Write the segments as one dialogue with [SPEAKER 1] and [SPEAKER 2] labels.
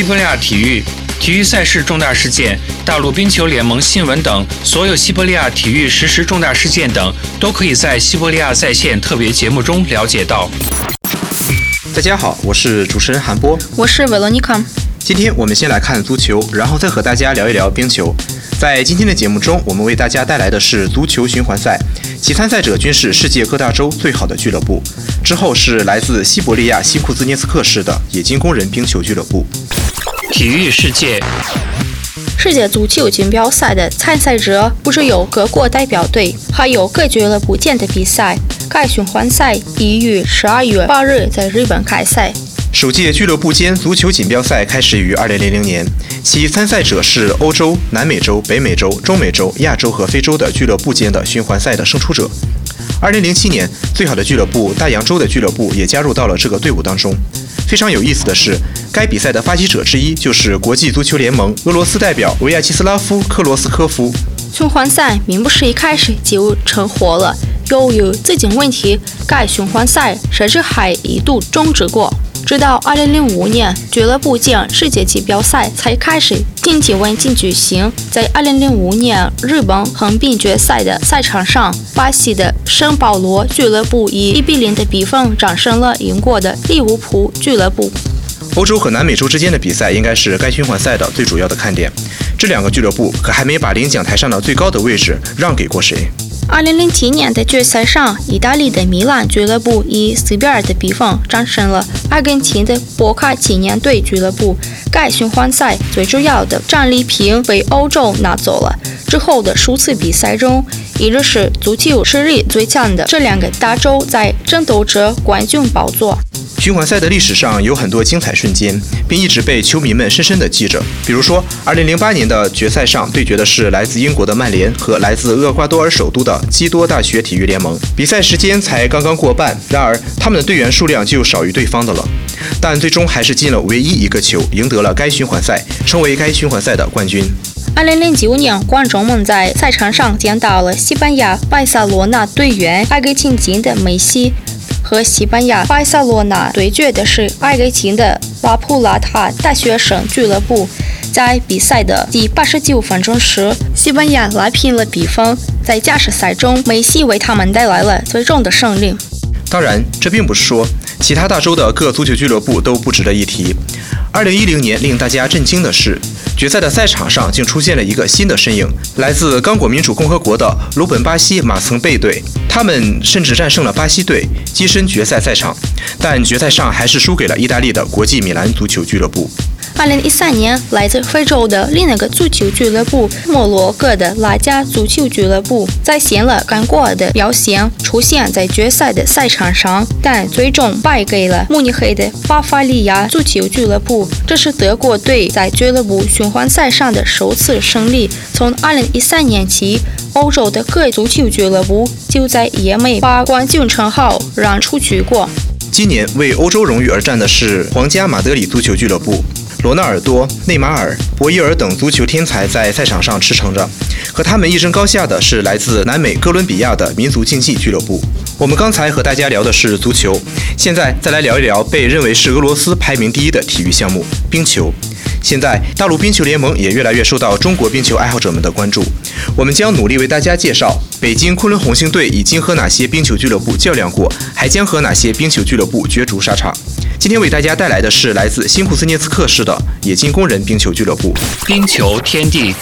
[SPEAKER 1] 西伯利亚体育。体育赛事重大事件、大陆冰球联盟新闻等，所有西伯利亚体育实时重大事件等，都可以在西伯利亚在线特别节目中了解到。
[SPEAKER 2] 大家好，我是主持人韩波，
[SPEAKER 3] 我是维罗妮卡。
[SPEAKER 2] 今天我们先来看足球，然后再和大家聊一聊冰球。在今天的节目中，我们为大家带来的是足球循环赛，其参赛者均是世界各大洲最好的俱乐部。之后是来自西伯利亚西库兹涅斯克市的冶金工人冰球俱乐部。
[SPEAKER 1] 体育世界，
[SPEAKER 3] 世界足球锦标赛的参赛者不只有各国代表队，还有各俱乐部间的比赛。该循环赛已于十二月八日在日本开赛。
[SPEAKER 2] 首届俱乐部间足球锦标赛开始于二零零零年，其参赛者是欧洲、南美洲、北美洲、中美洲、亚洲和非洲的俱乐部间的循环赛的胜出者。二零零七年，最好的俱乐部大洋洲的俱乐部也加入到了这个队伍当中。非常有意思的是，该比赛的发起者之一就是国际足球联盟俄罗斯代表维亚切斯拉夫·克罗斯科夫。
[SPEAKER 3] 循环赛并不是一开始就成活了，由于资金问题，该循环赛甚至还一度终止过。直到2005年，俱乐部间世界锦标赛才开始经济稳定举行。在2005年日本横滨决赛的赛场上，巴西的圣保罗俱乐部以1比0的比分战胜了英国的利物浦俱乐部。
[SPEAKER 2] 欧洲和南美洲之间的比赛应该是该循环赛的最主要的看点。这两个俱乐部可还没把领奖台上的最高的位置让给过谁。
[SPEAKER 3] 二零零七年的决赛上，意大利的米兰俱乐部以四比二的比分战胜了阿根廷的博卡青年队俱乐部。该循环赛最主要的战利品被欧洲拿走了。之后的数次比赛中，一直是足球实力最强的这两个大洲在争夺着冠军宝座。
[SPEAKER 2] 循环赛的历史上有很多精彩瞬间，并一直被球迷们深深地记着。比如说，2008年的决赛上对决的是来自英国的曼联和来自厄瓜多尔首都的基多大学体育联盟。比赛时间才刚刚过半，然而他们的队员数量就少于对方的了。但最终还是进了唯一一个球，赢得了该循环赛，成为该循环赛的冠军。
[SPEAKER 3] 2009年，观众们在赛场上见到了西班牙巴塞罗那队员阿根廷籍的梅西。和西班牙巴塞罗那对决的是阿根廷的拉普拉塔大学生俱乐部。在比赛的第八十九分钟时，西班牙拉平了比分。在加时赛中，梅西为他们带来了最终的胜利。
[SPEAKER 2] 当然，这并不是说其他大洲的各足球俱乐部都不值得一提。二零一零年令大家震惊的是，决赛的赛场上竟出现了一个新的身影，来自刚果民主共和国的鲁本巴西马曾贝队。他们甚至战胜了巴西队，跻身决赛赛场，但决赛上还是输给了意大利的国际米兰足球俱乐部。
[SPEAKER 3] 二零一三年，来自非洲的另一个足球俱乐部摩洛哥的拉加足球俱乐部再现了刚过的表现，出现在决赛的赛场上，但最终败给了慕尼黑的巴伐利亚足球俱乐部。这是德国队在俱乐部循环赛上的首次胜利。从二零一三年起，欧洲的各足球俱乐部就在也没把冠军称号让出去过。
[SPEAKER 2] 今年为欧洲荣誉而战的是皇家马德里足球俱乐部。罗纳尔多、内马尔、博伊尔等足球天才在赛场上驰骋着，和他们一争高下的是来自南美哥伦比亚的民族竞技俱乐部。我们刚才和大家聊的是足球，现在再来聊一聊被认为是俄罗斯排名第一的体育项目——冰球。现在，大陆冰球联盟也越来越受到中国冰球爱好者们的关注。我们将努力为大家介绍北京昆仑红星队已经和哪些冰球俱乐部较量过，还将和哪些冰球俱乐部角逐沙场。今天为大家带来的是来自新库兹涅茨克市的冶金工人冰球俱乐部。
[SPEAKER 1] 冰球天地。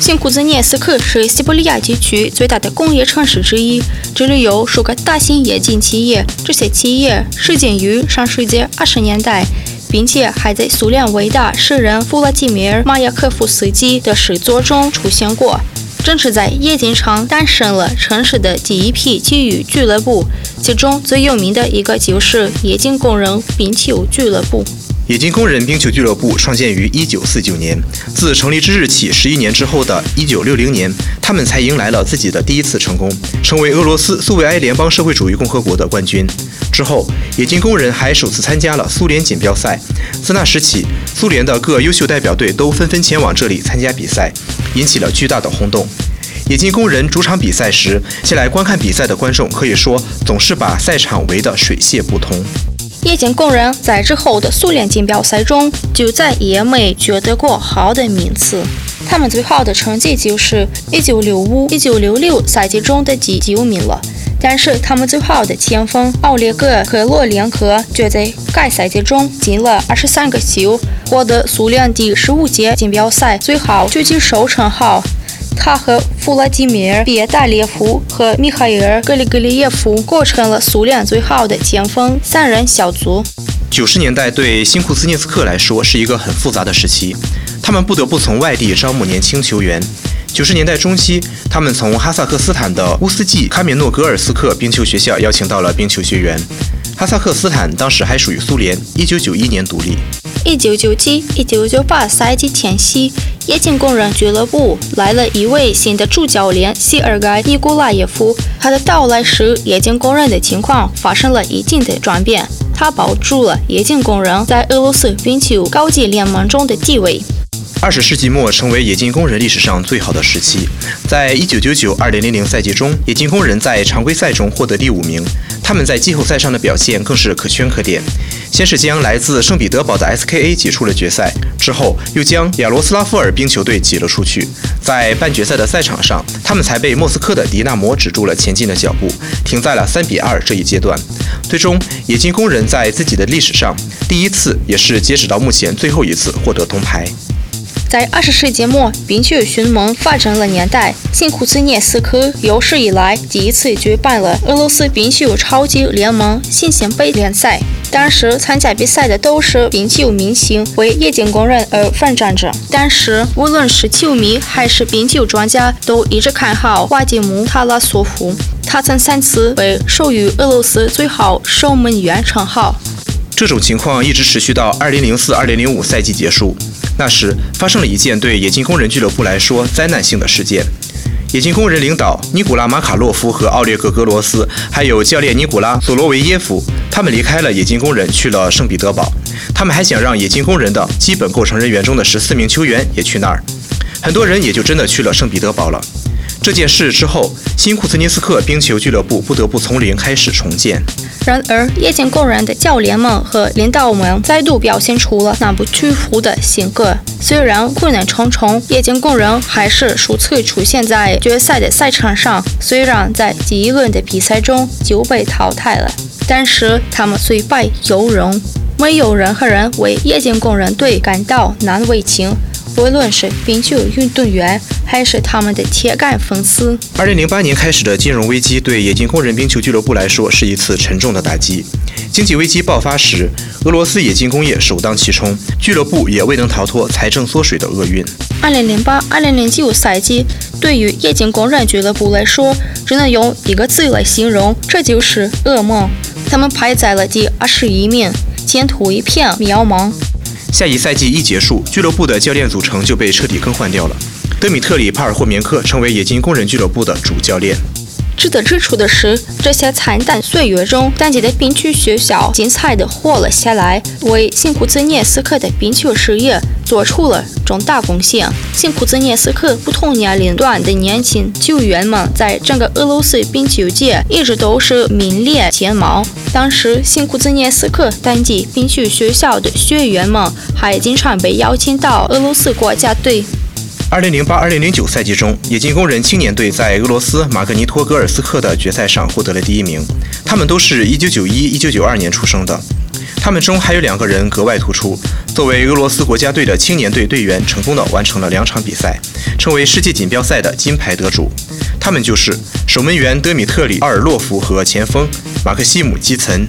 [SPEAKER 3] 新库兹涅斯克是西伯利亚地区最大的工业城市之一，这里有数个大型冶金企业。这些企业始建于上世纪二十年代，并且还在苏联伟大诗人弗拉基米尔·马雅科夫斯基的诗作中出现过。正是在冶金厂诞生了城市的第一批体育俱乐部，其中最有名的一个就是冶金工人冰球俱乐部。
[SPEAKER 2] 冶金工人冰球俱乐部创建于1949年，自成立之日起十一年之后的1960年，他们才迎来了自己的第一次成功，成为俄罗斯苏维埃联邦社会主义共和国的冠军。之后，冶金工人还首次参加了苏联锦标赛。自那时起，苏联的各优秀代表队都纷纷前往这里参加比赛，引起了巨大的轰动。冶金工人主场比赛时，前来观看比赛的观众可以说总是把赛场围得水泄不通。
[SPEAKER 3] 冶金工人在之后的苏联锦标赛中就再也没取得过好的名次，他们最好的成绩就是1965-1966赛季中的第九名了。但是他们最好的前锋奥列格·克罗连科却在该赛季中进了23个球，获得苏联第十五届锦标赛最好狙击手称号。他和弗拉基米尔·别达列夫和米哈伊尔·格里格里耶夫构成了苏联最好的前锋三人小组。
[SPEAKER 2] 九十年代对新库斯涅斯克来说是一个很复杂的时期，他们不得不从外地招募年轻球员。九十年代中期，他们从哈萨克斯坦的乌斯季卡缅诺格尔斯克冰球学校邀请到了冰球学员。哈萨克斯坦当时还属于苏联，一九九一年独立。
[SPEAKER 3] 一九九七、一九九八赛季前夕，冶金工人俱乐部来了一位新的主教练谢尔盖·尼古拉耶夫。他的到来使冶金工人的情况发生了一定的转变。他保住了冶金工人在俄罗斯冰球高级联盟中的地位。
[SPEAKER 2] 二十世纪末成为冶金工人历史上最好的时期。在一九九九二零零零赛季中，冶金工人在常规赛中获得第五名。他们在季后赛上的表现更是可圈可点。先是将来自圣彼得堡的 SKA 挤出了决赛，之后又将亚罗斯拉夫尔冰球队挤了出去。在半决赛的赛场上，他们才被莫斯科的迪纳摩止住了前进的脚步，停在了三比二这一阶段。最终，冶金工人在自己的历史上第一次，也是截止到目前最后一次获得铜牌。
[SPEAKER 3] 在二十世纪末，冰球迅猛发展的年代，新库兹涅斯克有史以来第一次举办了俄罗斯冰球超级联盟新鲜杯联赛。当时参加比赛的都是冰球明星，为冶金工人而奋战着。但是，无论是球迷还是冰球专家，都一直看好瓦迪姆·塔拉索夫。他曾三次被授予俄罗斯最好守门员称号。
[SPEAKER 2] 这种情况一直持续到2004-2005赛季结束。那时发生了一件对冶金工人俱乐部来说灾难性的事件：冶金工人领导尼古拉·马卡洛夫和奥列格·格罗斯，还有教练尼古拉·索罗维耶夫，他们离开了冶金工人，去了圣彼得堡。他们还想让冶金工人的基本构成人员中的十四名球员也去那儿。很多人也就真的去了圣彼得堡了。这件事之后，新库兹涅斯克冰球俱乐部不得不从零开始重建。
[SPEAKER 3] 然而，冶金工人的教练们和领导们再度表现出了那不屈服的性格。虽然困难重重，冶金工人还是首次出现在决赛的赛场上。虽然在第一轮的比赛中就被淘汰了，但是他们虽败犹荣，没有任何人为冶金工人队感到难为情。无论是冰球运动员，还是他们的铁杆粉丝。
[SPEAKER 2] 二零零八年开始的金融危机对冶金工人冰球俱乐部来说是一次沉重的打击。经济危机爆发时，俄罗斯冶金工业首当其冲，俱乐部也未能逃脱财政缩水的厄运。
[SPEAKER 3] 二零零八、二零零九赛季对于冶金工人俱乐部来说，只能用一个字来形容，这就是噩梦。他们排在了第二十一名，前途一片渺茫。
[SPEAKER 2] 下一赛季一结束，俱乐部的教练组成就被彻底更换掉了。德米特里·帕尔霍缅克成为冶金工人俱乐部的主教练。
[SPEAKER 3] 值得指出的是，这些惨淡岁月中，当地的冰球学校精彩地活了下来，为新库兹涅斯克的冰球事业做出了重大贡献。新库兹涅斯克不同年龄段的年轻球员们，在整个俄罗斯冰球界一直都是名列前茅。当时，新库兹涅斯克当地冰球学校的学员们还经常被邀请到俄罗斯国家队。
[SPEAKER 2] 二零零八二零零九赛季中，冶金工人青年队在俄罗斯马格尼托格尔斯克的决赛上获得了第一名。他们都是一九九一一九九二年出生的。他们中还有两个人格外突出，作为俄罗斯国家队的青年队队员，成功的完成了两场比赛，成为世界锦标赛的金牌得主。他们就是守门员德米特里·奥尔洛夫和前锋马克西姆·基岑。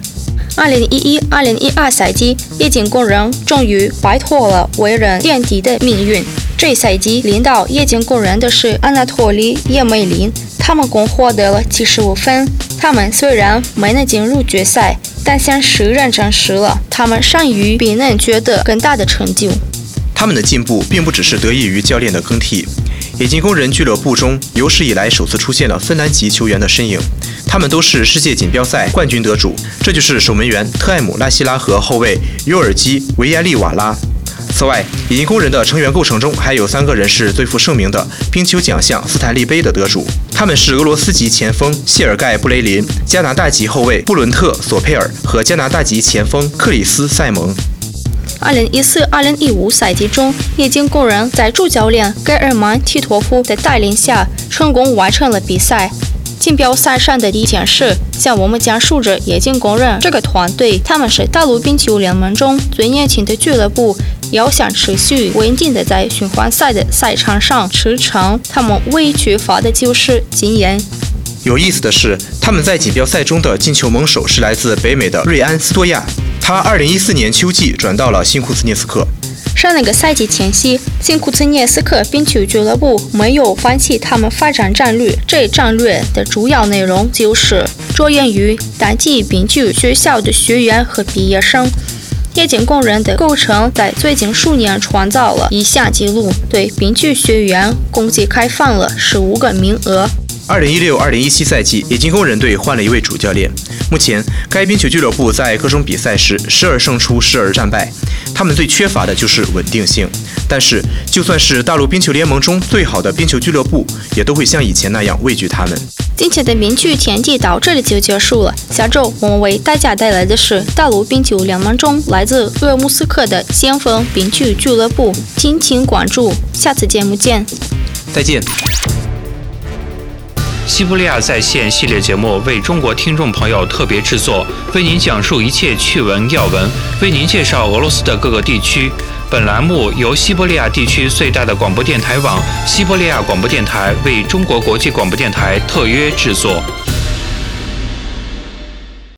[SPEAKER 3] 二零一一二零一二赛季，冶金工人终于摆脱了为人垫底的命运。这一赛季领导冶金工人的是安纳托利·叶梅林，他们共获得了七十五分。他们虽然没能进入决赛，但现实认证实了，他们善于比能取得更大的成就。
[SPEAKER 2] 他们的进步并不只是得益于教练的更替。冶金工人俱乐部中有史以来首次出现了芬兰籍球员的身影，他们都是世界锦标赛冠军得主。这就是守门员特艾姆拉希拉和后卫尤尔基维亚利瓦拉。此外，冶金工人的成员构成中还有三个人是最负盛名的冰球奖项斯坦利杯的得主，他们是俄罗斯籍前锋谢尔盖布雷林、加拿大籍后卫布伦特索佩尔和加拿大籍前锋克里斯塞蒙。
[SPEAKER 3] 二零一四、二零一五赛季中，冶金工人在主教练盖尔曼提托夫的带领下，成功完成了比赛。锦标赛上的第一件事，向我们讲述着冶金工人这个团队，他们是大陆冰球联盟中最年轻的俱乐部，要想持续稳定的在循环赛的赛场上驰骋，他们唯一缺乏的就是经验。
[SPEAKER 2] 有意思的是，他们在锦标赛中的进球猛手是来自北美的瑞安斯多亚。他2014年秋季转到了新库兹涅斯克。
[SPEAKER 3] 上那个赛季前夕，新库兹涅斯克冰球俱乐部没有放弃他们发展战略。这一战略的主要内容就是着眼于当地冰球学校的学员和毕业生。冶金工人的构成在最近数年创造了一项纪录，对冰球学员共计开放了十五个名额。
[SPEAKER 2] 二零一六、二零一七赛季，冶金工人队换了一位主教练。目前，该冰球俱乐部在各种比赛时时而胜出，时而战败。他们最缺乏的就是稳定性。但是，就算是大陆冰球联盟中最好的冰球俱乐部，也都会像以前那样畏惧他们。
[SPEAKER 3] 今天的冰球天地到这里就结束了。下周我们为大家带来的是大陆冰球联盟中来自鄂木斯克的先锋冰球俱乐部，敬请关注。下次节目见。
[SPEAKER 2] 再见。
[SPEAKER 1] 西伯利亚在线系列节目为中国听众朋友特别制作，为您讲述一切趣闻要闻，为您介绍俄罗斯的各个地区。本栏目由西伯利亚地区最大的广播电台网——西伯利亚广播电台为中国国际广播电台特约制作。